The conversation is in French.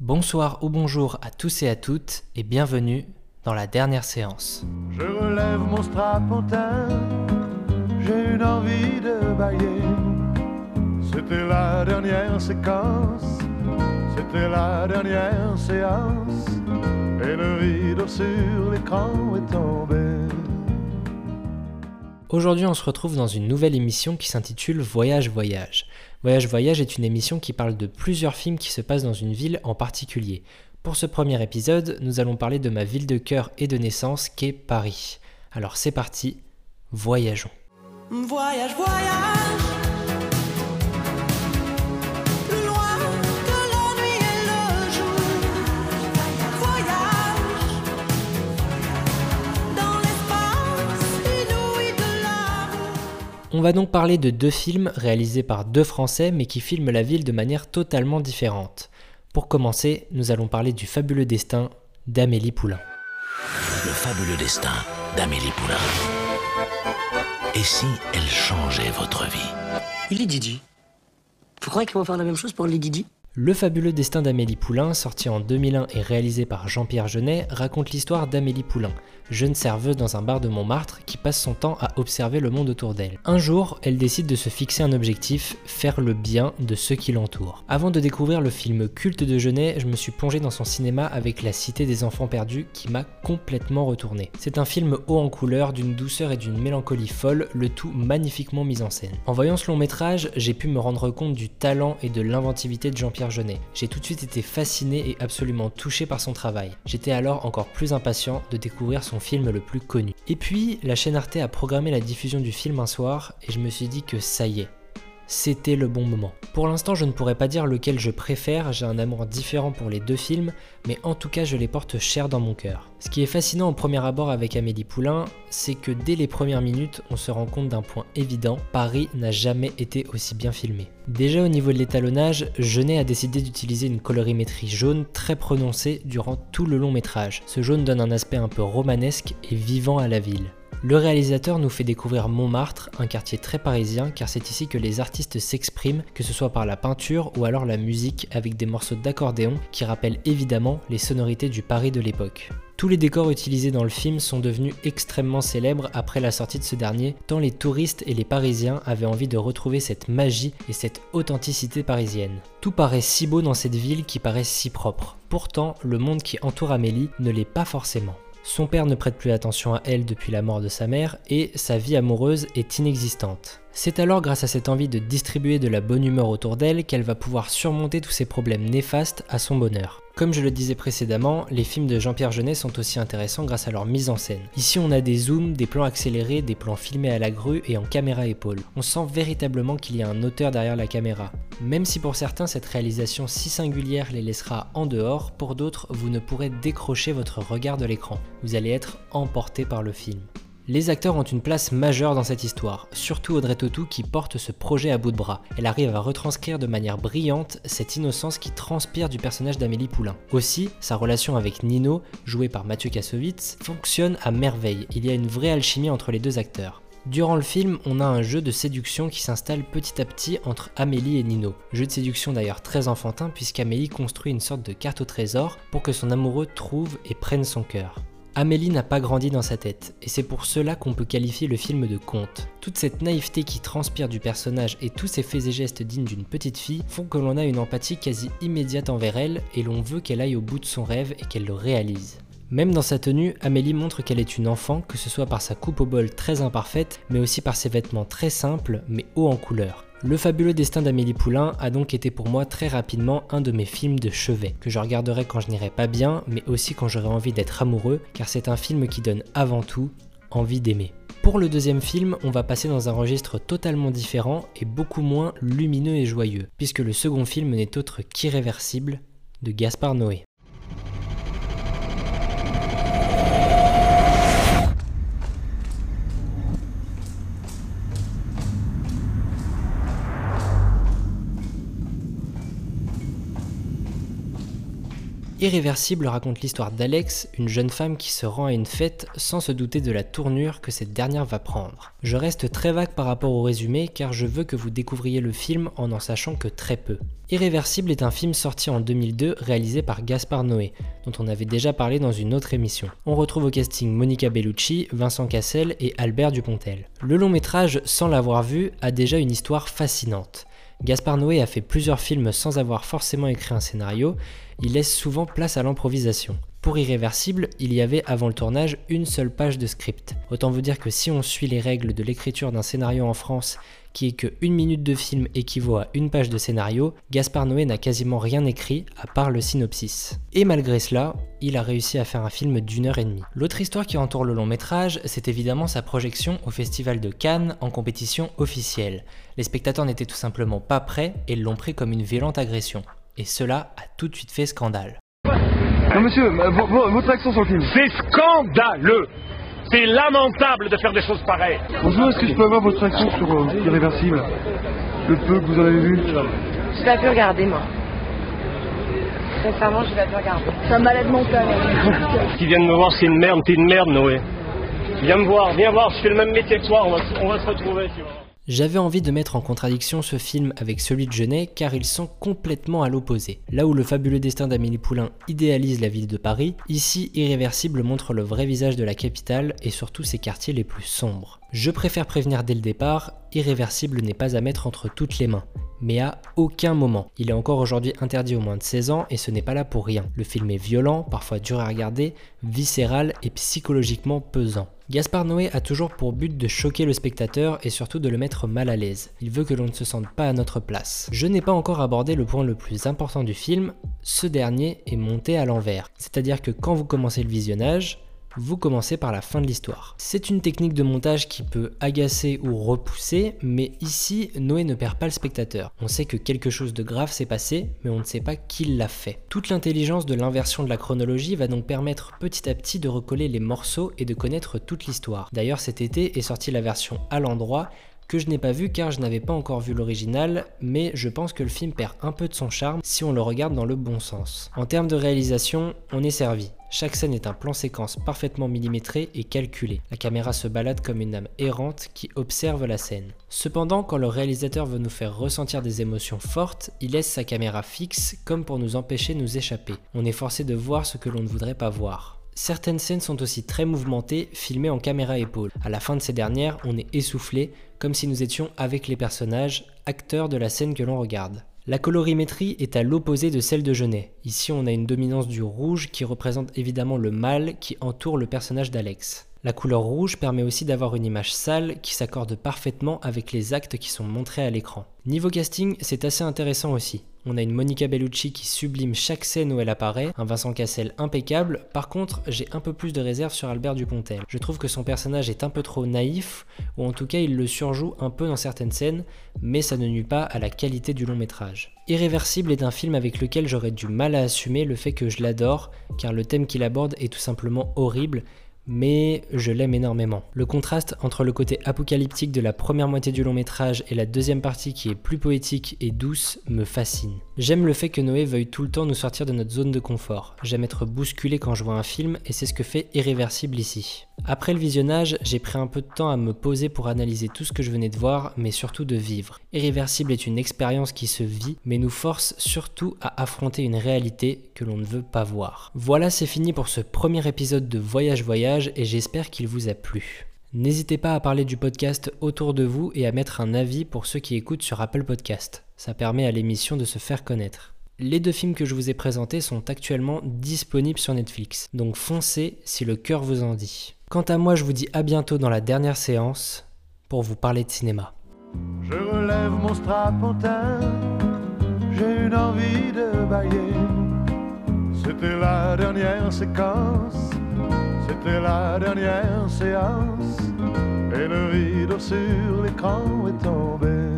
Bonsoir ou bonjour à tous et à toutes et bienvenue dans la dernière séance. Je relève mon strapontin, j'ai une envie de bailler. C'était la dernière séquence, c'était la dernière séance, et le rideau sur l'écran est. Aujourd'hui, on se retrouve dans une nouvelle émission qui s'intitule Voyage Voyage. Voyage Voyage est une émission qui parle de plusieurs films qui se passent dans une ville en particulier. Pour ce premier épisode, nous allons parler de ma ville de cœur et de naissance qu'est Paris. Alors c'est parti, voyageons. Voyage, voyage. On va donc parler de deux films réalisés par deux Français mais qui filment la ville de manière totalement différente. Pour commencer, nous allons parler du fabuleux destin d'Amélie Poulain. Le fabuleux destin d'Amélie Poulain. Et si elle changeait votre vie? Il est Didi. Vous croyez qu'ils vont faire la même chose pour les Didi? Le fabuleux destin d'Amélie Poulain, sorti en 2001 et réalisé par Jean-Pierre Jeunet, raconte l'histoire d'Amélie Poulain, jeune serveuse dans un bar de Montmartre qui passe son temps à observer le monde autour d'elle. Un jour, elle décide de se fixer un objectif, faire le bien de ceux qui l'entourent. Avant de découvrir le film culte de Jeunet, je me suis plongé dans son cinéma avec La Cité des Enfants Perdus qui m'a complètement retourné. C'est un film haut en couleur, d'une douceur et d'une mélancolie folle, le tout magnifiquement mis en scène. En voyant ce long métrage, j'ai pu me rendre compte du talent et de l'inventivité de Jean-Pierre J'ai tout de suite été fasciné et absolument touché par son travail. J'étais alors encore plus impatient de découvrir son film le plus connu. Et puis, la chaîne Arte a programmé la diffusion du film un soir et je me suis dit que ça y est, c'était le bon moment. Pour l'instant, je ne pourrais pas dire lequel je préfère, j'ai un amour différent pour les deux films, mais en tout cas, je les porte cher dans mon cœur. Ce qui est fascinant au premier abord avec Amélie Poulain, c'est que dès les premières minutes, on se rend compte d'un point évident, Paris n'a jamais été aussi bien filmé. Déjà au niveau de l'étalonnage, Jeunet a décidé d'utiliser une colorimétrie jaune très prononcée durant tout le long métrage. Ce jaune donne un aspect un peu romanesque et vivant à la ville. Le réalisateur nous fait découvrir Montmartre, un quartier très parisien, car c'est ici que les artistes s'expriment, que ce soit par la peinture ou alors la musique avec des morceaux d'accordéon qui rappellent évidemment les sonorités du Paris de l'époque. Tous les décors utilisés dans le film sont devenus extrêmement célèbres après la sortie de ce dernier, tant les touristes et les Parisiens avaient envie de retrouver cette magie et cette authenticité parisienne. Tout paraît si beau dans cette ville qui paraît si propre. Pourtant, le monde qui entoure Amélie ne l'est pas forcément. Son père ne prête plus attention à elle depuis la mort de sa mère et sa vie amoureuse est inexistante. C'est alors grâce à cette envie de distribuer de la bonne humeur autour d'elle qu'elle va pouvoir surmonter tous ces problèmes néfastes à son bonheur. Comme je le disais précédemment, les films de Jean-Pierre Jeunet sont aussi intéressants grâce à leur mise en scène. Ici on a des zooms, des plans accélérés, des plans filmés à la grue et en caméra épaule. On sent véritablement qu'il y a un auteur derrière la caméra. Même si pour certains cette réalisation si singulière les laissera en dehors, pour d'autres vous ne pourrez décrocher votre regard de l'écran. Vous allez être emporté par le film. Les acteurs ont une place majeure dans cette histoire, surtout Audrey Tautou qui porte ce projet à bout de bras. Elle arrive à retranscrire de manière brillante cette innocence qui transpire du personnage d'Amélie Poulain. Aussi, sa relation avec Nino, joué par Mathieu Kassovitz, fonctionne à merveille. Il y a une vraie alchimie entre les deux acteurs. Durant le film, on a un jeu de séduction qui s'installe petit à petit entre Amélie et Nino. Jeu de séduction d'ailleurs très enfantin puisqu'Amélie construit une sorte de carte au trésor pour que son amoureux trouve et prenne son cœur. Amélie n'a pas grandi dans sa tête, et c'est pour cela qu'on peut qualifier le film de conte. Toute cette naïveté qui transpire du personnage et tous ces faits et gestes dignes d'une petite fille font que l'on a une empathie quasi immédiate envers elle, et l'on veut qu'elle aille au bout de son rêve et qu'elle le réalise. Même dans sa tenue, Amélie montre qu'elle est une enfant, que ce soit par sa coupe au bol très imparfaite, mais aussi par ses vêtements très simples, mais hauts en couleur. Le fabuleux destin d'Amélie Poulain a donc été pour moi très rapidement un de mes films de chevet, que je regarderai quand je n'irai pas bien, mais aussi quand j'aurai envie d'être amoureux, car c'est un film qui donne avant tout envie d'aimer. Pour le deuxième film, on va passer dans un registre totalement différent et beaucoup moins lumineux et joyeux, puisque le second film n'est autre qu'Irréversible de Gaspard Noé. Irréversible raconte l'histoire d'Alex, une jeune femme qui se rend à une fête sans se douter de la tournure que cette dernière va prendre. Je reste très vague par rapport au résumé car je veux que vous découvriez le film en n'en sachant que très peu. Irréversible est un film sorti en 2002 réalisé par Gaspard Noé, dont on avait déjà parlé dans une autre émission. On retrouve au casting Monica Bellucci, Vincent Cassel et Albert Dupontel. Le long métrage, sans l'avoir vu, a déjà une histoire fascinante. Gaspard Noé a fait plusieurs films sans avoir forcément écrit un scénario, il laisse souvent place à l'improvisation. Pour Irréversible, il y avait avant le tournage une seule page de script. Autant vous dire que si on suit les règles de l'écriture d'un scénario en France, qui est que une minute de film équivaut à une page de scénario, Gaspard Noé n'a quasiment rien écrit à part le synopsis. Et malgré cela, il a réussi à faire un film d'une heure et demie. L'autre histoire qui entoure le long métrage, c'est évidemment sa projection au Festival de Cannes en compétition officielle. Les spectateurs n'étaient tout simplement pas prêts et l'ont pris comme une violente agression. Et cela a tout de suite fait scandale. Non monsieur, euh, vo- vo- votre action sur le film. C'est scandaleux C'est lamentable de faire des choses pareilles Bonjour, est-ce que je peux avoir votre action sur euh, Irréversible? Le peu que vous en avez vu? Je l'ai plus regarder, moi. Sincèrement, je l'ai plus regarder. C'est un malade mental. Qui viennent me voir, c'est une merde, t'es une merde, Noé. Viens me voir, viens voir, je fais le même métier que toi, on va, se- on va se retrouver, tu vois. J'avais envie de mettre en contradiction ce film avec celui de Genet car ils sont complètement à l'opposé. Là où le fabuleux destin d'Amélie Poulain idéalise la ville de Paris, ici Irréversible montre le vrai visage de la capitale et surtout ses quartiers les plus sombres. Je préfère prévenir dès le départ, Irréversible n'est pas à mettre entre toutes les mains. Mais à aucun moment. Il est encore aujourd'hui interdit aux moins de 16 ans et ce n'est pas là pour rien. Le film est violent, parfois dur à regarder, viscéral et psychologiquement pesant. Gaspard Noé a toujours pour but de choquer le spectateur et surtout de le mettre mal à l'aise. Il veut que l'on ne se sente pas à notre place. Je n'ai pas encore abordé le point le plus important du film, ce dernier est monté à l'envers. C'est-à-dire que quand vous commencez le visionnage, vous commencez par la fin de l'histoire. C'est une technique de montage qui peut agacer ou repousser, mais ici, Noé ne perd pas le spectateur. On sait que quelque chose de grave s'est passé, mais on ne sait pas qui l'a fait. Toute l'intelligence de l'inversion de la chronologie va donc permettre petit à petit de recoller les morceaux et de connaître toute l'histoire. D'ailleurs, cet été est sortie la version à l'endroit que je n'ai pas vu car je n'avais pas encore vu l'original, mais je pense que le film perd un peu de son charme si on le regarde dans le bon sens. En termes de réalisation, on est servi. Chaque scène est un plan séquence parfaitement millimétré et calculé. La caméra se balade comme une âme errante qui observe la scène. Cependant, quand le réalisateur veut nous faire ressentir des émotions fortes, il laisse sa caméra fixe comme pour nous empêcher de nous échapper. On est forcé de voir ce que l'on ne voudrait pas voir. Certaines scènes sont aussi très mouvementées, filmées en caméra épaule. À la fin de ces dernières, on est essoufflé, comme si nous étions avec les personnages, acteurs de la scène que l'on regarde. La colorimétrie est à l'opposé de celle de Genet. Ici, on a une dominance du rouge qui représente évidemment le mal qui entoure le personnage d'Alex. La couleur rouge permet aussi d'avoir une image sale qui s'accorde parfaitement avec les actes qui sont montrés à l'écran. Niveau casting, c'est assez intéressant aussi. On a une Monica Bellucci qui sublime chaque scène où elle apparaît, un Vincent Cassel impeccable. Par contre, j'ai un peu plus de réserve sur Albert Dupontel. Je trouve que son personnage est un peu trop naïf, ou en tout cas il le surjoue un peu dans certaines scènes, mais ça ne nuit pas à la qualité du long métrage. Irréversible est un film avec lequel j'aurais du mal à assumer le fait que je l'adore, car le thème qu'il aborde est tout simplement horrible, mais je l'aime énormément. Le contraste entre le côté apocalyptique de la première moitié du long métrage et la deuxième partie qui est plus poétique et douce me fascine. J'aime le fait que Noé veuille tout le temps nous sortir de notre zone de confort. J'aime être bousculé quand je vois un film et c'est ce que fait Irréversible ici. Après le visionnage, j'ai pris un peu de temps à me poser pour analyser tout ce que je venais de voir, mais surtout de vivre. Irréversible est une expérience qui se vit, mais nous force surtout à affronter une réalité que l'on ne veut pas voir. Voilà, c'est fini pour ce premier épisode de Voyage Voyage et j'espère qu'il vous a plu. N'hésitez pas à parler du podcast autour de vous et à mettre un avis pour ceux qui écoutent sur Apple Podcast. Ça permet à l'émission de se faire connaître. Les deux films que je vous ai présentés sont actuellement disponibles sur Netflix, donc foncez si le cœur vous en dit. Quant à moi, je vous dis à bientôt dans la dernière séance pour vous parler de cinéma. Je relève mon j'ai une envie de bailler. C'était la dernière séquence, c'était la dernière séance, et le rideau sur l'écran est tombé.